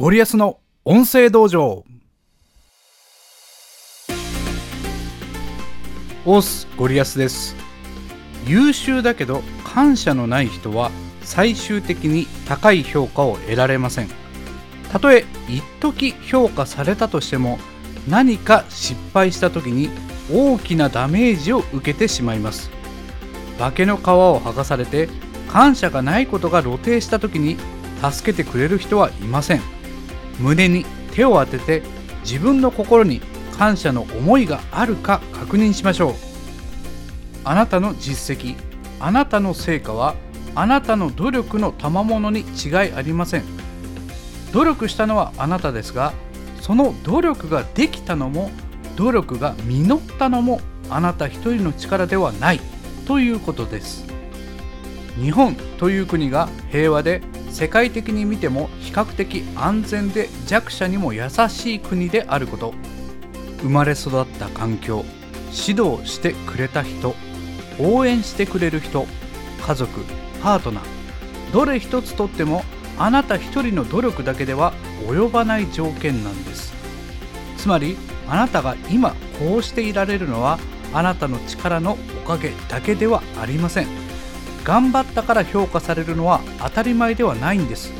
ゴリアスの音声道場。オースゴリアスです。優秀だけど感謝のない人は最終的に高い評価を得られません。たとえ一時評価されたとしても何か失敗した時に大きなダメージを受けてしまいます。化けの皮を剥がされて感謝がないことが露呈した時に助けてくれる人はいません。胸に手を当てて自分の心に感謝の思いがあるか確認しましょう。あなたの実績あなたの成果はあなたの努力の賜物に違いありません。努力したのはあなたですがその努力ができたのも努力が実ったのもあなた一人の力ではないということです。日本という国が平和で世界的に見ても比較的安全で弱者にも優しい国であること。生まれ育った環境指導してくれた人応援してくれる人家族パートナーどれ一つとってもあなた一人の努力だけでは及ばない条件なんです。つまりあなたが今こうしていられるのはあなたの力のおかげだけではありません。頑張ったから評価されるのは当たり前ではないんです。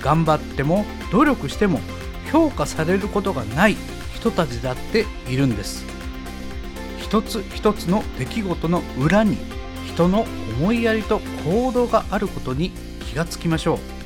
頑張っても努力しても評価されることがない人たちだっているんです。一つ一つの出来事の裏に人の思いやりと行動があることに気がつきましょう。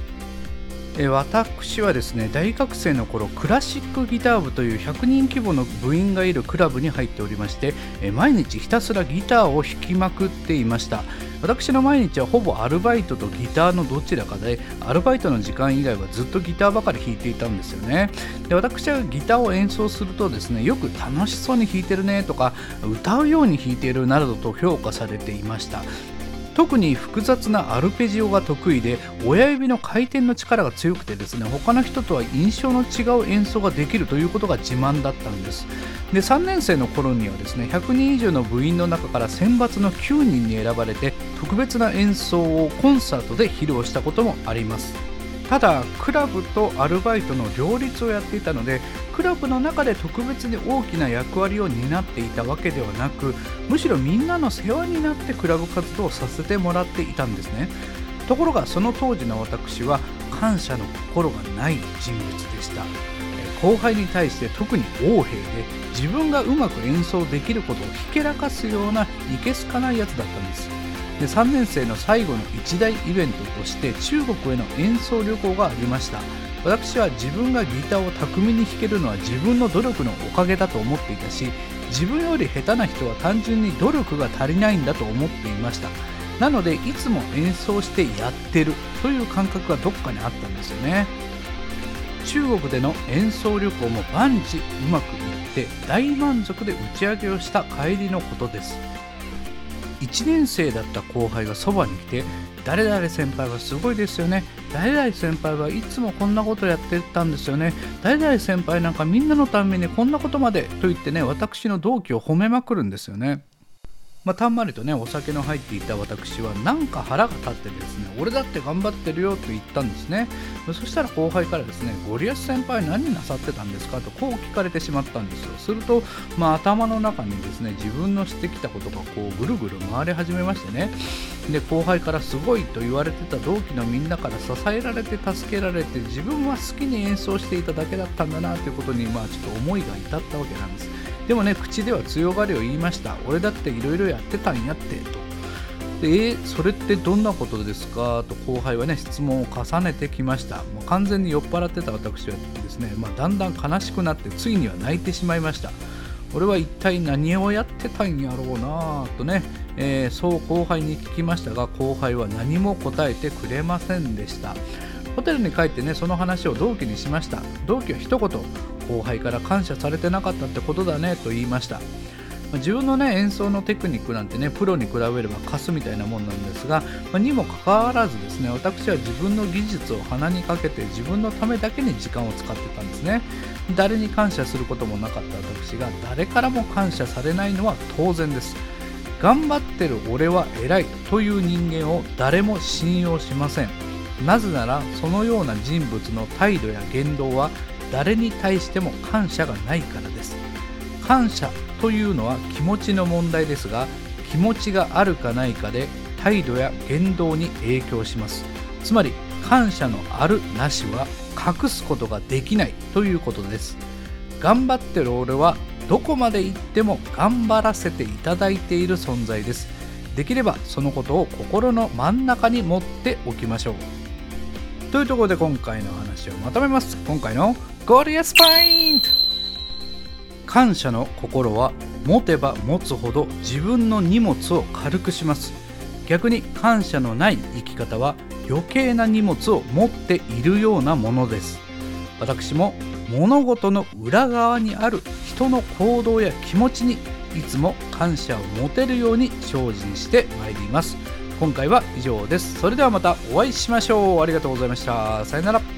え私はですね大学生の頃クラシックギター部という100人規模の部員がいるクラブに入っておりましてえ毎日ひたすらギターを弾きまくっていました。私の毎日はほぼアルバイトとギターのどちらかでアルバイトの時間以外はずっとギターばかり弾いていたんですよね。で私はギターを演奏するとですねよく楽しそうに弾いてるねとか歌うように弾いているなどと評価されていました。特に複雑なアルペジオが得意で親指の回転の力が強くてですね他の人とは印象の違う演奏ができるということが自慢だったんです。で3年生の頃にはですね100人以上の部員の中から選抜の9人に選ばれて特別な演奏をコンサートで披露したこともあります。ただクラブとアルバイトの両立をやっていたのでクラブの中で特別に大きな役割を担っていたわけではなくむしろみんなの世話になってクラブ活動をさせてもらっていたんですね。ところがその当時の私は感謝の心がない人物でした。後輩に対して特に横柄で自分がうまく演奏できることをひけらかすようないけすかないやつだったんです。で3年生の最後の一大イベントとして中国への演奏旅行がありました。私は自分がギターを巧みに弾けるのは自分の努力のおかげだと思っていたし自分より下手な人は単純に努力が足りないんだと思っていました。なのでいつも演奏してやってるという感覚がどっかにあったんですよね。中国での演奏旅行も万事うまくいって大満足で打ち上げをした帰りのことです。1年生だった後輩がそばに来て誰々先輩はすごいですよね。誰々先輩はいつもこんなことやってたんですよね。誰々先輩なんかみんなのためにこんなことまでと言ってね私の同期を褒めまくるんですよね。まあ、たんまりとねお酒の入っていた私はなんか腹が立ってですね俺だって頑張ってるよと言ったんですね。そしたら後輩からですねゴリアス先輩何なさってたんですか？とこう聞かれてしまったんですよ。すると、まあ、頭の中にですね自分のしてきたことがこうぐるぐる回り始めましてね。で後輩からすごいと言われてた同期のみんなから支えられて助けられて自分は好きに演奏していただけだったんだなということにまあちょっと思いが至ったわけなんです。でもね口では強がりを言いました。俺だっていろいろやってたんやってと。でえー、それってどんなことですか？と後輩はね質問を重ねてきました。もう完全に酔っ払ってた私はですね、まあ、だんだん悲しくなってついには泣いてしまいました。俺は一体何をやってたんやろうなとね、えー、そう後輩に聞きましたが後輩は何も答えてくれませんでした。ホテルに帰ってねその話を同期にしました。同期は一言後輩から感謝されてなかったってことだねと言いました。自分のね演奏のテクニックなんてねプロに比べればカスみたいなもんなんですが、ま、にもかかわらずですね私は自分の技術を鼻にかけて自分のためだけに時間を使ってたんですね。誰に感謝することもなかった私が誰からも感謝されないのは当然です。頑張ってる俺は偉いという人間を誰も信用しません。なぜならそのような人物の態度や言動は誰に対しても感謝がないからです。感謝というのは気持ちの問題ですが気持ちがあるかないかで態度や言動に影響します。つまり感謝のあるなしは隠すことができないということです。頑張ってる俺はどこまで行っても頑張らせていただいている存在です。できればそのことを心の真ん中に持っておきましょう。というところで今回の話をまとめます。今回のゴリアスパイント。感謝の心は持てば持つほど自分の荷物を軽くします。逆に感謝のない生き方は余計な荷物を持っているようなものです。私も物事の裏側にある人の行動や気持ちにいつも感謝を持てるように精進してまいります。今回は以上です。それではまたお会いしましょう。ありがとうございました。さよなら。